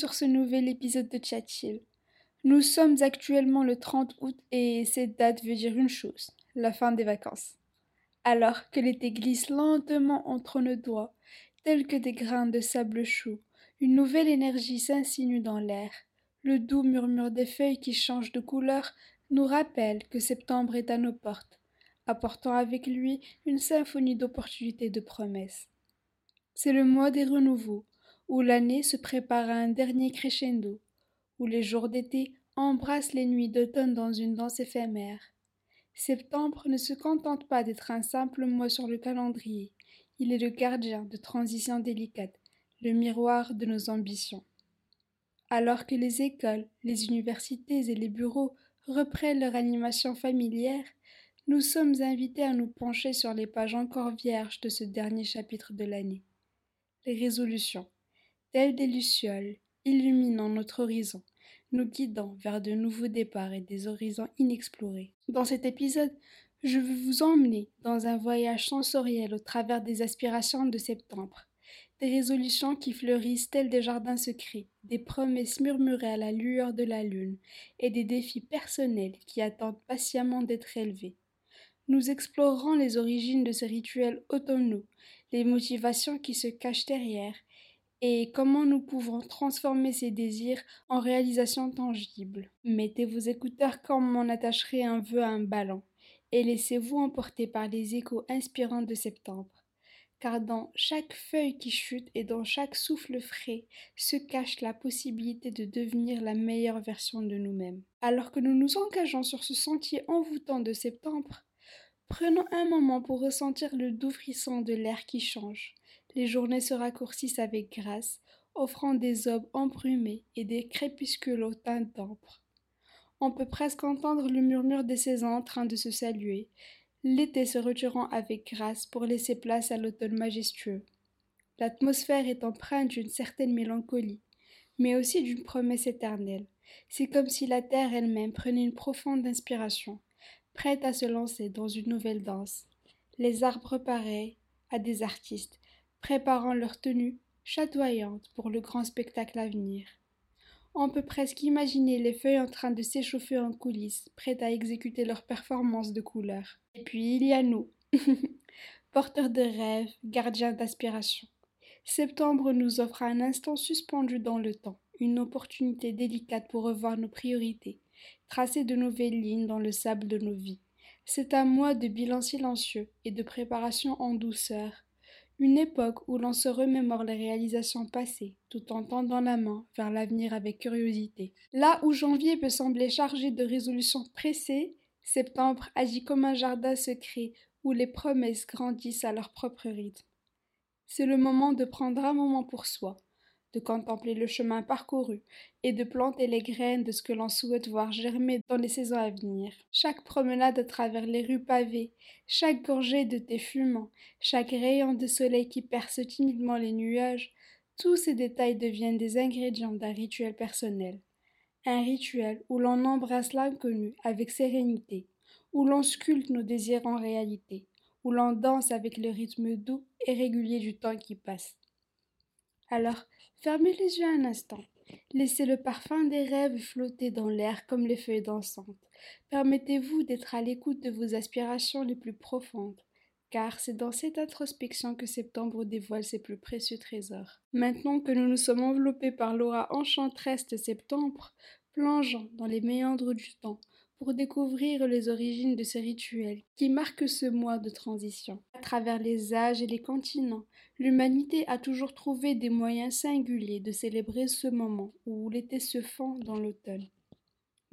sur ce nouvel épisode de Chatchill. Nous sommes actuellement le 30 août et cette date veut dire une chose, la fin des vacances. Alors que l'été glisse lentement entre nos doigts, tels que des grains de sable chaud, une nouvelle énergie s'insinue dans l'air. Le doux murmure des feuilles qui changent de couleur nous rappelle que septembre est à nos portes, apportant avec lui une symphonie d'opportunités et de promesses. C'est le mois des renouveaux, où l'année se prépare à un dernier crescendo, où les jours d'été embrassent les nuits d'automne dans une danse éphémère. Septembre ne se contente pas d'être un simple mois sur le calendrier, il est le gardien de transitions délicates, le miroir de nos ambitions. Alors que les écoles, les universités et les bureaux reprennent leur animation familière, nous sommes invités à nous pencher sur les pages encore vierges de ce dernier chapitre de l'année. Les résolutions, telles des lucioles, illuminant notre horizon, nous guidant vers de nouveaux départs et des horizons inexplorés. Dans cet épisode, je veux vous emmener dans un voyage sensoriel au travers des aspirations de septembre, des résolutions qui fleurissent telles des jardins secrets, des promesses murmurées à la lueur de la lune, et des défis personnels qui attendent patiemment d'être élevés. Nous explorerons les origines de ces rituels automnaux, les motivations qui se cachent derrière, et comment nous pouvons transformer ces désirs en réalisations tangibles? Mettez vos écouteurs comme on attacherait un vœu à un ballon, et laissez-vous emporter par les échos inspirants de septembre. Car dans chaque feuille qui chute et dans chaque souffle frais se cache la possibilité de devenir la meilleure version de nous-mêmes. Alors que nous nous engageons sur ce sentier envoûtant de septembre, prenons un moment pour ressentir le doux frisson de l'air qui change, les journées se raccourcissent avec grâce, offrant des aubes embrumées et des crépuscules au teint d'ambre. On peut presque entendre le murmure des saisons en train de se saluer, l'été se retirant avec grâce pour laisser place à l'automne majestueux. L'atmosphère est empreinte d'une certaine mélancolie, mais aussi d'une promesse éternelle. C'est comme si la terre elle-même prenait une profonde inspiration, prête à se lancer dans une nouvelle danse. Les arbres pareils à des artistes, préparant leur tenue chatoyante pour le grand spectacle à venir. On peut presque imaginer les feuilles en train de s'échauffer en coulisses, prêtes à exécuter leur performance de couleurs. Et puis il y a nous, porteurs de rêves, gardiens d'aspiration. Septembre nous offre un instant suspendu dans le temps, une opportunité délicate pour revoir nos priorités, tracer de nouvelles lignes dans le sable de nos vies. C'est un mois de bilan silencieux et de préparation en douceur, une époque où l'on se remémore les réalisations passées, tout en tendant la main vers l'avenir avec curiosité. Là où janvier peut sembler chargé de résolutions pressées, septembre agit comme un jardin secret où les promesses grandissent à leur propre rythme. C'est le moment de prendre un moment pour soi, de contempler le chemin parcouru et de planter les graines de ce que l'on souhaite voir germer dans les saisons à venir. Chaque promenade à travers les rues pavées, chaque gorgée de thé fumant, chaque rayon de soleil qui perce timidement les nuages, tous ces détails deviennent des ingrédients d'un rituel personnel. Un rituel où l'on embrasse l'inconnu avec sérénité, où l'on sculpte nos désirs en réalité, où l'on danse avec le rythme doux et régulier du temps qui passe. Alors, fermez les yeux un instant. Laissez le parfum des rêves flotter dans l'air comme les feuilles dansantes. Permettez-vous d'être à l'écoute de vos aspirations les plus profondes, car c'est dans cette introspection que septembre dévoile ses plus précieux trésors. Maintenant que nous nous sommes enveloppés par l'aura enchanteresse de septembre, plongeons dans les méandres du temps pour découvrir les origines de ces rituels qui marquent ce mois de transition. À travers les âges et les continents, l'humanité a toujours trouvé des moyens singuliers de célébrer ce moment où l'été se fond dans l'automne.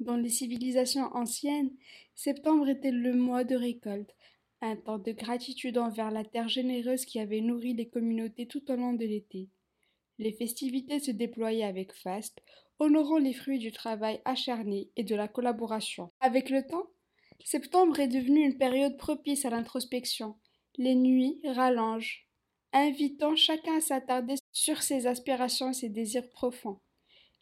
Dans les civilisations anciennes, septembre était le mois de récolte, un temps de gratitude envers la terre généreuse qui avait nourri les communautés tout au long de l'été. Les festivités se déployaient avec faste, honorant les fruits du travail acharné et de la collaboration. Avec le temps, septembre est devenu une période propice à l'introspection. Les nuits rallongent, invitant chacun à s'attarder sur ses aspirations et ses désirs profonds.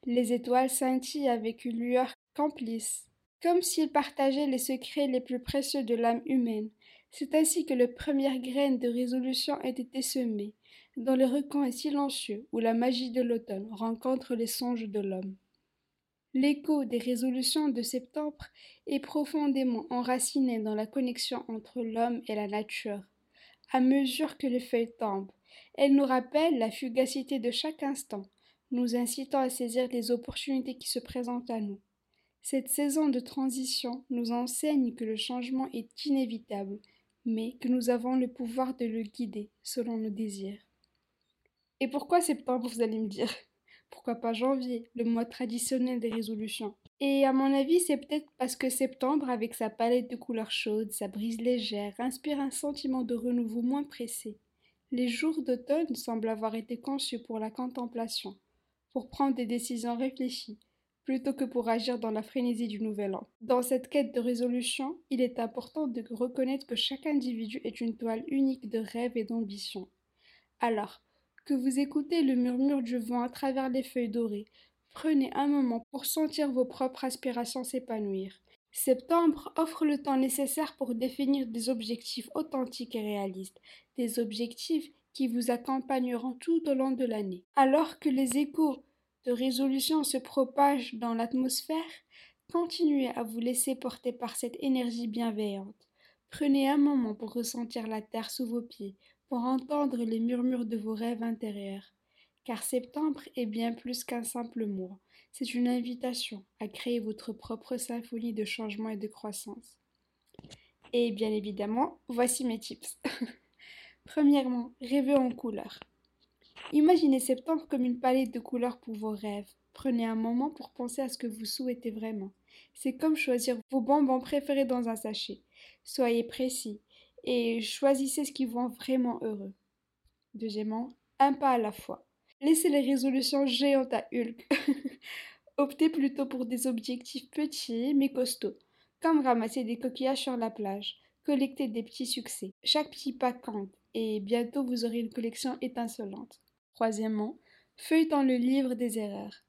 Les étoiles scintillent avec une lueur complice, comme s'ils partageaient les secrets les plus précieux de l'âme humaine. C'est ainsi que les premières graines de résolution ont été semées, dans les recoins silencieux où la magie de l'automne rencontre les songes de l'homme. L'écho des résolutions de septembre est profondément enraciné dans la connexion entre l'homme et la nature. À mesure que les feuilles tombent, elles nous rappellent la fugacité de chaque instant, nous incitant à saisir les opportunités qui se présentent à nous. Cette saison de transition nous enseigne que le changement est inévitable, mais que nous avons le pouvoir de le guider selon nos désirs. Et pourquoi septembre, vous allez me dire? Pourquoi pas janvier, le mois traditionnel des résolutions? Et à mon avis, c'est peut-être parce que septembre, avec sa palette de couleurs chaudes, sa brise légère, inspire un sentiment de renouveau moins pressé. Les jours d'automne semblent avoir été conçus pour la contemplation, pour prendre des décisions réfléchies, plutôt que pour agir dans la frénésie du nouvel an. Dans cette quête de résolution, il est important de reconnaître que chaque individu est une toile unique de rêves et d'ambition. Alors, que vous écoutez le murmure du vent à travers les feuilles dorées. Prenez un moment pour sentir vos propres aspirations s'épanouir. Septembre offre le temps nécessaire pour définir des objectifs authentiques et réalistes, des objectifs qui vous accompagneront tout au long de l'année. Alors que les échos de résolution se propagent dans l'atmosphère, continuez à vous laisser porter par cette énergie bienveillante. Prenez un moment pour ressentir la terre sous vos pieds, pour entendre les murmures de vos rêves intérieurs. Car septembre est bien plus qu'un simple mois, c'est une invitation à créer votre propre symphonie de changement et de croissance. Et bien évidemment, voici mes tips. Premièrement, rêvez en couleurs. Imaginez septembre comme une palette de couleurs pour vos rêves. Prenez un moment pour penser à ce que vous souhaitez vraiment. C'est comme choisir vos bonbons préférés dans un sachet. Soyez précis, et choisissez ce qui vous rend vraiment heureux. Deuxièmement, un pas à la fois. Laissez les résolutions géantes à Hulk. Optez plutôt pour des objectifs petits mais costauds, comme ramasser des coquillages sur la plage, collecter des petits succès. Chaque petit pas compte et bientôt vous aurez une collection étincelante. Troisièmement, feuilletant le livre des erreurs.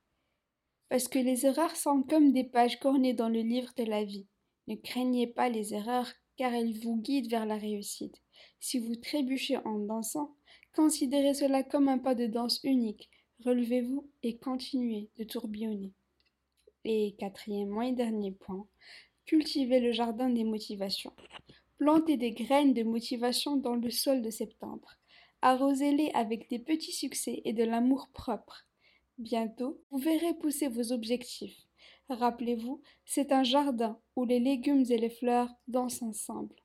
Parce que les erreurs sont comme des pages cornées dans le livre de la vie. Ne craignez pas les erreurs car elle vous guide vers la réussite. Si vous trébuchez en dansant, considérez cela comme un pas de danse unique. Relevez-vous et continuez de tourbillonner. Et quatrièmement et dernier point, cultivez le jardin des motivations. Plantez des graines de motivation dans le sol de septembre. Arrosez-les avec des petits succès et de l'amour propre. Bientôt, vous verrez pousser vos objectifs. Rappelez-vous, c'est un jardin où les légumes et les fleurs dansent ensemble.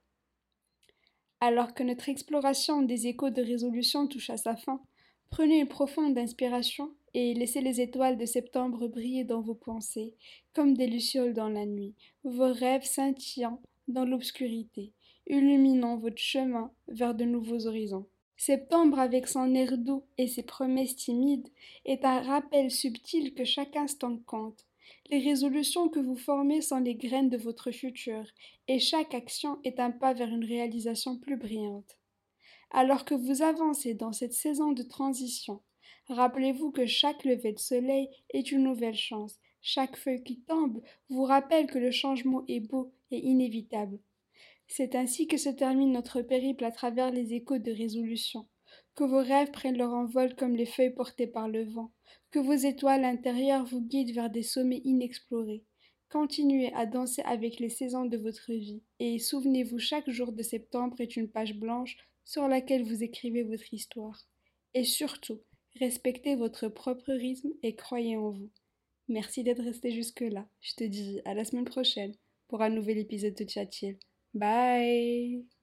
Alors que notre exploration des échos de résolution touche à sa fin, prenez une profonde inspiration et laissez les étoiles de septembre briller dans vos pensées, comme des lucioles dans la nuit, vos rêves scintillant dans l'obscurité, illuminant votre chemin vers de nouveaux horizons. Septembre, avec son air doux et ses promesses timides, est un rappel subtil que chaque instant compte, les résolutions que vous formez sont les graines de votre futur, et chaque action est un pas vers une réalisation plus brillante. Alors que vous avancez dans cette saison de transition, rappelez-vous que chaque lever de soleil est une nouvelle chance, chaque feuille qui tombe vous rappelle que le changement est beau et inévitable. C'est ainsi que se termine notre périple à travers les échos de résolution. Que vos rêves prennent leur envol comme les feuilles portées par le vent, que vos étoiles intérieures vous guident vers des sommets inexplorés. Continuez à danser avec les saisons de votre vie, et souvenez-vous chaque jour de septembre est une page blanche sur laquelle vous écrivez votre histoire. Et surtout, respectez votre propre rythme et croyez en vous. Merci d'être resté jusque-là. Je te dis à la semaine prochaine pour un nouvel épisode de Chat Bye